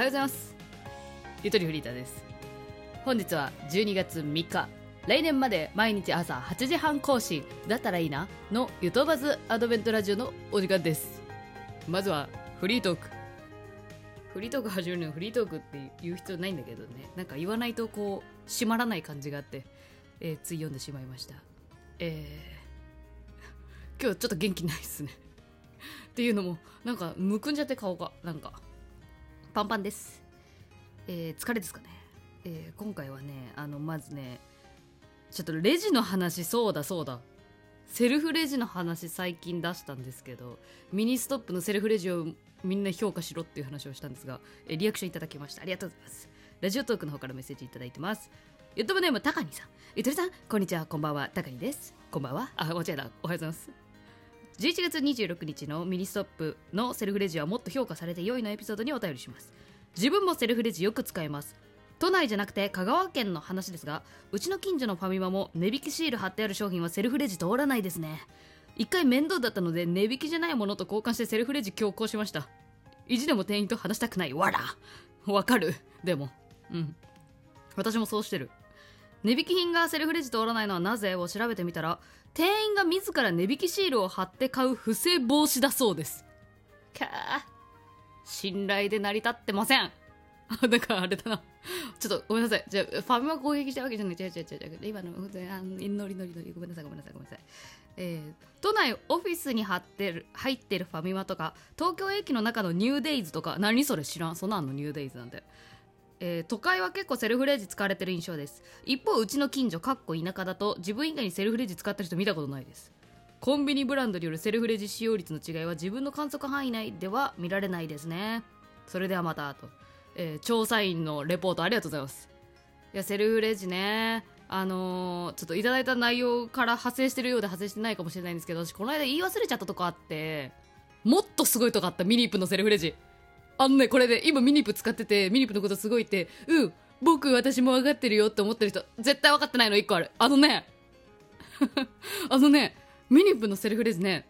はようございます。ゆとりフリーターです。本日は12月3日来年まで毎日朝8時半更新だったらいいなのゆとばずアドベントラジオのお時間です。まずはフリートーク。フリートーク始めるのフリートークって言う必要ないんだけどね。なんか言わないとこう閉まらない感じがあって、えー、つい読んでしまいました。えー、今日ちょっと元気ないっすね。っていうのもなんかむくんじゃって顔がなんか。パンパンです。えー、疲れですかね。えー、今回はねあのまずねちょっとレジの話そうだそうだ。セルフレジの話最近出したんですけどミニストップのセルフレジをみんな評価しろっていう話をしたんですがえリアクションいただきました。ありがとうございます。 Radiotalk の方からメッセージいただいてます。ユットブネームタカニさん。ゆとりさんこんにちはこんばんは。タカニです。こんばんは。あ間違えた。おはようございます。11月26日のミニストップのセルフレジはもっと評価されて良いのエピソードにお便りします。自分もセルフレジよく使います。都内じゃなくて香川県の話ですがうちの近所のファミマも値引きシール貼ってある商品はセルフレジ通らないですね。一回面倒だったので値引きじゃないものと交換してセルフレジ強行しました。意地でも店員と話したくない。わらわかる。でも。うん。私もそうしてる。値引き品がセルフレジ通らないのはなぜを調べてみたら店員が自ら値引きシールを貼って買う不正防止だそうですかあ信頼で成り立ってませんあ、なんかあれだな。ちょっとごめんなさい。じゃあ、ファミマ攻撃したわけじゃない。違う違う違う違う。今の、あのノリノリノリ。ごめんなさい、ごめんなさい、ごめんなさい。えー、都内オフィスに貼ってる入ってるファミマとか東京駅の中のニューデイズとか何それ知らんそんなんのニューデイズなんて、えー、都会は結構セルフレジ使われてる印象です。一方うちの近所かっこ田舎だと自分以外にセルフレジ使ってる人見たことないです。コンビニブランドによるセルフレジ使用率の違いは自分の観測範囲内では見られないですね。それではまたとえー、調査員のレポートありがとうございます。いやセルフレジねあのー、ちょっといただいた内容から派生してるようで派生してないかもしれないんですけど私この間言い忘れちゃったとこあってもっとすごいとこあったミニープのセルフレジ。あのねこれで、ね、今ミニプ使っててミニプのことすごいってうん僕私も分かってるよって思ってる人絶対分かってないの1個ある。あのね あのねミニプのセルフレジね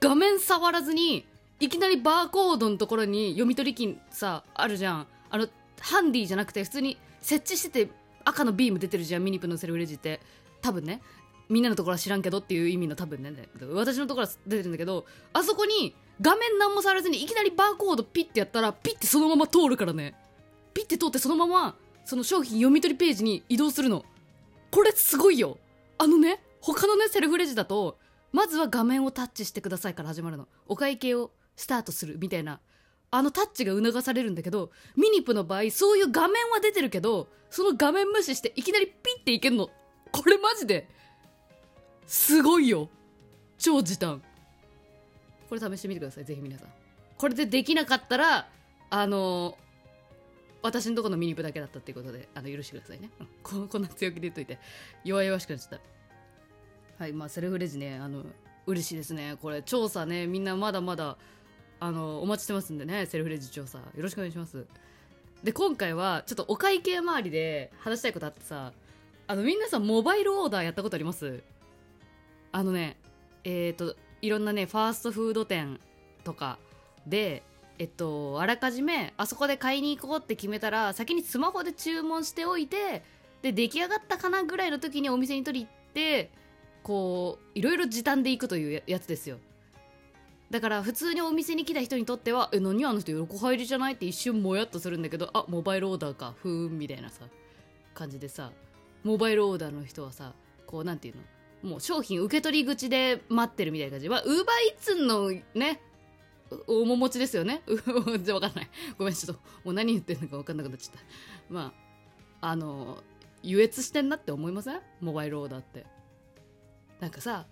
画面触らずにいきなりバーコードのところに読み取り機さあるじゃん。あのハンディじゃなくて普通に設置してて赤のビーム出てるじゃんミニプのセルフレジって。多分ねみんなのところは知らんけどっていう意味の多分ね私のところは出てるんだけどあそこに画面何も触らずにいきなりバーコードピッてやったらピッてそのまま通るからね。ピッて通ってそのままその商品読み取りページに移動するの。これすごいよ。あのね他のねセルフレジだとまずは画面をタッチしてくださいから始まるの。お会計をスタートするみたいな。あのタッチが促されるんだけどミニプの場合そういう画面は出てるけどその画面無視していきなりピッていけるの。これマジですごいよ。超時短。これ試してみてくださいぜひ皆さん。これでできなかったらあの私のとこのミニプだけだったっていうことであの許してくださいね。ここんな強気で言っといて。弱々しくなっちゃった。はいまあセルフレジねあの嬉しいですね。これ調査ねみんなまだまだあのお待ちしてますんでねセルフレジ調査。よろしくお願いします。で今回はちょっとお会計周りで話したいことあってさあのみんなさモバイルオーダーやったことあります？あのねえっ、ー、といろんなねファーストフード店とかでえっとあらかじめあそこで買いに行こうって決めたら先にスマホで注文しておいてで出来上がったかなぐらいの時にお店に取り行ってこういろいろ時短で行くというやつですよだから普通にお店に来た人にとっては「え何あの人横入りじゃない?」って一瞬もやっとするんだけど「あモバイルオーダーかふーん」みたいなさ感じでさモバイルオーダーの人はさこうなんていうの？もう商品受け取り口で待ってるみたいな感じ。はウーバーイーツのねおももちですよね。全然わかんない。ごめんちょっともう何言ってんのか分かんなくなっちゃった。まああの優越してんなって思いません？モバイルオーダーって。なんかさ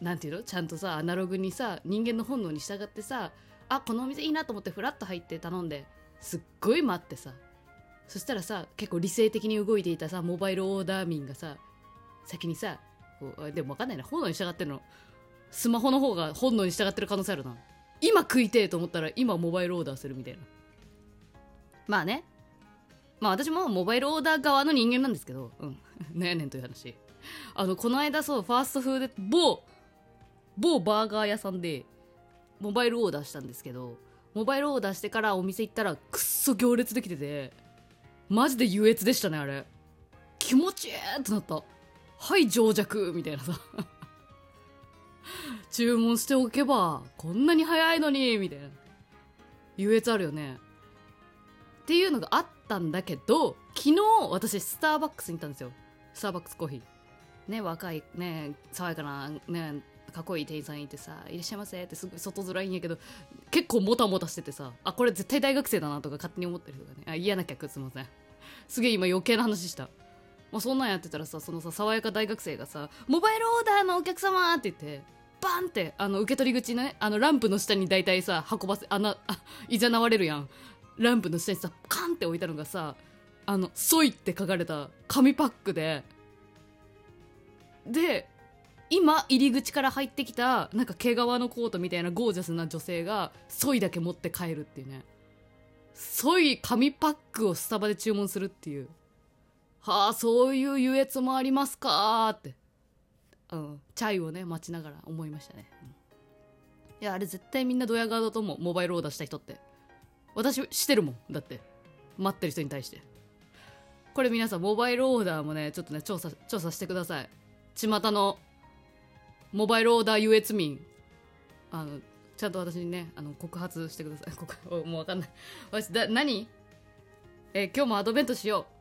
なんていうの？ちゃんとさアナログにさ人間の本能に従ってさあこのお店いいなと思ってフラッと入って頼んですっごい待ってさ。そしたらさ結構理性的に動いていたさモバイルオーダー民がさ先にさでも分かんないな。本能に従ってるのスマホの方が本能に従ってる可能性あるな。今食いてえと思ったら今モバイルオーダーするみたいな。まあね。まあ私もモバイルオーダー側の人間なんですけどうん。ねやねんという話。あのこの間そうファーストフード某某バーガー屋さんでモバイルオーダーしたんですけどモバイルオーダーしてからお店行ったらくっそ行列できててマジで優越でしたねあれ。気持ちいいってなった。はい情弱みたいなさ。注文しておけばこんなに早いのにみたいな。優越あるよね。っていうのがあったんだけど昨日私スターバックスに行ったんですよ。スターバックスコーヒー。ね若いね爽やかなねかっこいい店員さんいてさ「いらっしゃいませ」ってすごい外面いいんやけど結構もたもたしててさあこれ絶対大学生だなとか勝手に思ってる人がねあ嫌な客すいません。すげえ今余計な話した。まあ、そんなんやってたらさそのさ爽やか大学生がさ「モバイルオーダーのお客様」って言ってバンってあの受け取り口のねあのランプの下に大体さ運ばせあなあいざなわれるやん。ランプの下にさカンって置いたのがさあの「ソイ」って書かれた紙パックで。で今入り口から入ってきたなんか毛皮のコートみたいなゴージャスな女性がソイだけ持って帰るっていうね。ソイ紙パックをスタバで注文するっていう。はあそういう優越もありますかって。うん、チャイをね待ちながら思いましたね、うん、いやあれ絶対みんなドヤ顔だと思う。モバイルオーダーした人って。私してるもんだって。待ってる人に対して。これ皆さんモバイルオーダーもねちょっとね調査調査してください。巷のモバイルオーダー優越民。あのちゃんと私にねあの告発してください。告もう分かんない。私だ何？え今日もアドベントしよう。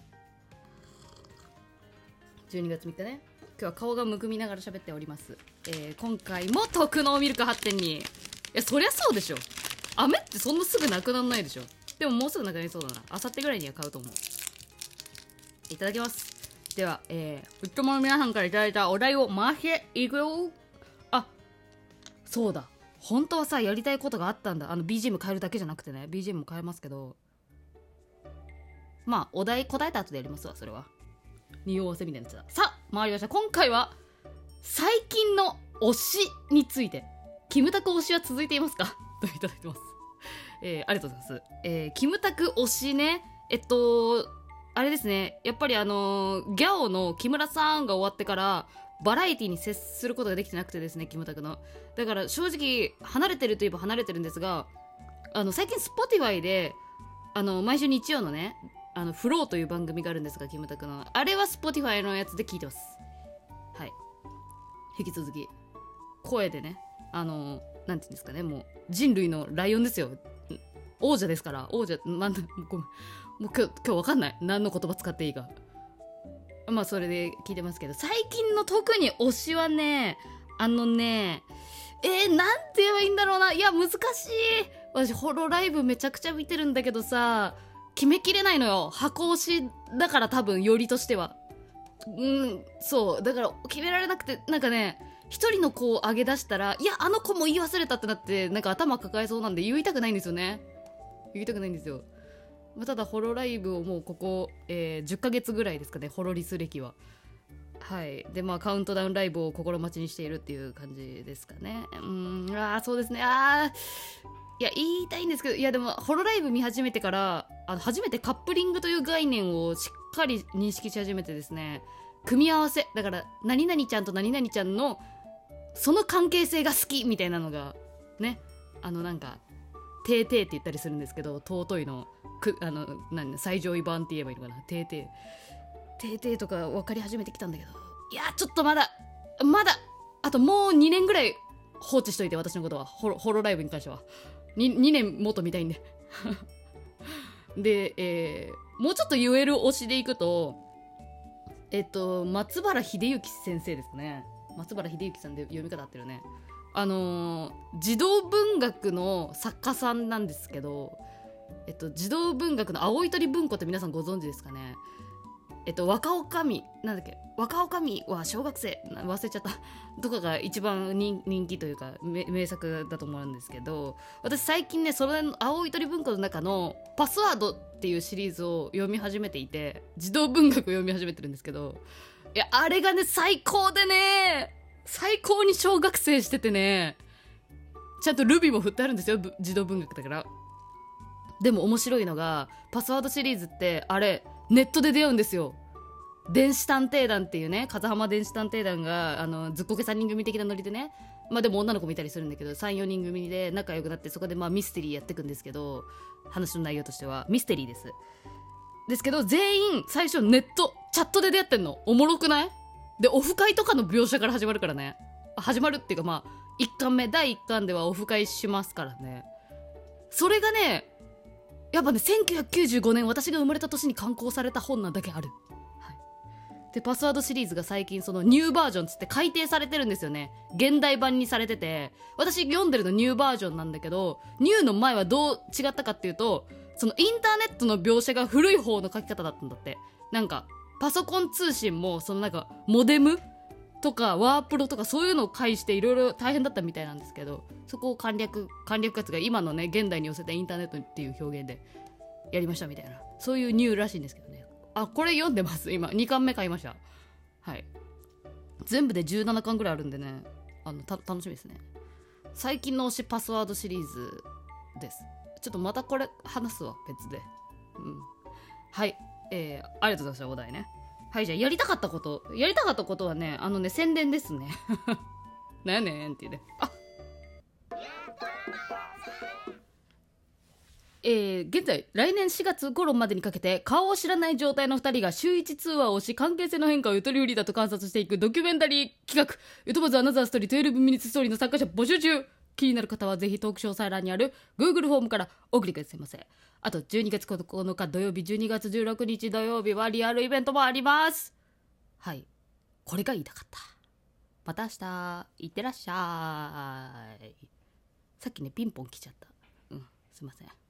12月3日ね。今日は顔がむくみながら喋っております、えー、今回も特納ミルク発展に。いやそりゃそうでしょ。飴ってそんなすぐなくならないでしょ。でももうすぐなくなりそうだな。あさってぐらいには買うと思う。いただきます。ではえー、いつもの皆さんからいただいたお題を回していくよ。あそうだ。本当はさやりたいことがあったんだ。あの BGM 変えるだけじゃなくてね。BGM も変えますけど。まあお題答えた後でやりますわそれは。匂わせみたいなやつださあ回りました。今回は最近の推しについて。キムタク推しは続いていますか？といただいてます、えー、ありがとうございます、えー、キムタク推しね。えっとあれですね。やっぱりあのー、ギャオの木村さんが終わってからバラエティに接することができてなくてですねキムタクの。だから正直離れてるといえば離れてるんですがあの最近 Spotify であの毎週日曜のねあのフローという番組があるんですがキムタクの。あれは Spotify のやつで聞いてます。はい。引き続き。声でね。あのなんていうんですかね。もう人類のライオンですよ。王者ですから。王者なんだごめん。もう今日今日わかんない。何の言葉使っていいか。まあそれで聞いてますけど。最近の特に推しはねあのねえー、なんて言えばいいんだろうな。いや難しい。私ホロライブめちゃくちゃ見てるんだけどさ。決めきれないのよ。箱推しだから多分よりとしては。うんそう。だから決められなくてなんかね一人の子を上げ出したらいやあの子も言い忘れたってなってなんか頭抱えそうなんで言いたくないんですよね。言いたくないんですよ、まあ、ただホロライブをもうここ、えー、10ヶ月ぐらいですかねホロリス歴は。はい。でまあカウントダウンライブを心待ちにしているっていう感じですかね。うんああそうですね。ああいや言いたいんですけどいやでもホロライブ見始めてからあの初めてカップリングという概念をしっかり認識し始めてですね組み合わせだから何々ちゃんと何々ちゃんのその関係性が好きみたいなのがねあのなんか「てーてー」って言ったりするんですけど尊いのくあの何最上位版って言えばいいのかな「てーてー」「てーてー」とか分かり始めてきたんだけどいやちょっとまだまだあともう2年ぐらい放置しといて私のことは。ホロホロライブに関しては。2, 2年もっと見たいんで。で、えー、もうちょっと言える推しでいくとえっと松原秀幸先生ですね。松原秀幸さんで読み方合ってるね。あのー、児童文学の作家さんなんですけどえっと児童文学の青い鳥文庫って皆さんご存知ですかね。えっと、若女将、なんだっけ、若女将は小学生、忘れちゃった、とかが一番人気というか、名作だと思うんですけど、私最近ね、その青い鳥文庫の中のパスワードっていうシリーズを読み始めていて、児童文学を読み始めてるんですけど、いや、あれがね、最高でね、最高に小学生しててね、ちゃんとルビーも振ってあるんですよ、児童文学だから。でも面白いのが、パスワードシリーズって、あれ、ネットで出会うんですよ。電子探偵団っていうね風浜電子探偵団があのずっこけ3人組的なノリでね。まあでも女の子もいたりするんだけど34人組で仲良くなってそこでまあミステリーやっていくんですけど話の内容としては。ミステリーです。ですけど全員最初ネットチャットで出会ってんの。おもろくない？でオフ会とかの描写から始まるからね。始まるっていうかまあ1巻目第1巻ではオフ会しますからね。それがねやっぱね1995年私が生まれた年に刊行された本なだけある、はい、でパスワードシリーズが最近そのニューバージョンつって改訂されてるんですよね。現代版にされてて。私読んでるのニューバージョンなんだけどニューの前はどう違ったかっていうとそのインターネットの描写が古い方の書き方だったんだって。なんかパソコン通信もそのなんかモデムとかワープロとかそういうのを介していろいろ大変だったみたいなんですけどそこを簡略簡略活が今のね現代に寄せたインターネットっていう表現でやりましたみたいな。そういうニューらしいんですけどね。あこれ読んでます。今。2巻目買いました。はい。全部で17巻ぐらいあるんでね。あの楽しみですね。最近の推しパスワードシリーズです。ちょっとまたこれ話すわ別で。うん。はい。えー、ありがとうございました。お題ね。はいじゃあやりたかったことやりたかったことはねあのね宣伝ですね。なやねんっていうね。あえー、現在来年4月頃までにかけて顔を知らない状態の2人が週1通話をし関係性の変化をゆとり売りだと観察していくドキュメンタリー企画「ゆとばずアナザーストーリー12ミニッツストーリー」の参加者募集中。気になる方はぜひトーク詳細欄にある Google フォームからお送りくださいませ。あと12月9日土曜日12月16日土曜日はリアルイベントもあります。はい。これが言いたかった。また明日。いってらっしゃい。さっきねピンポン来ちゃった。うん。すいません。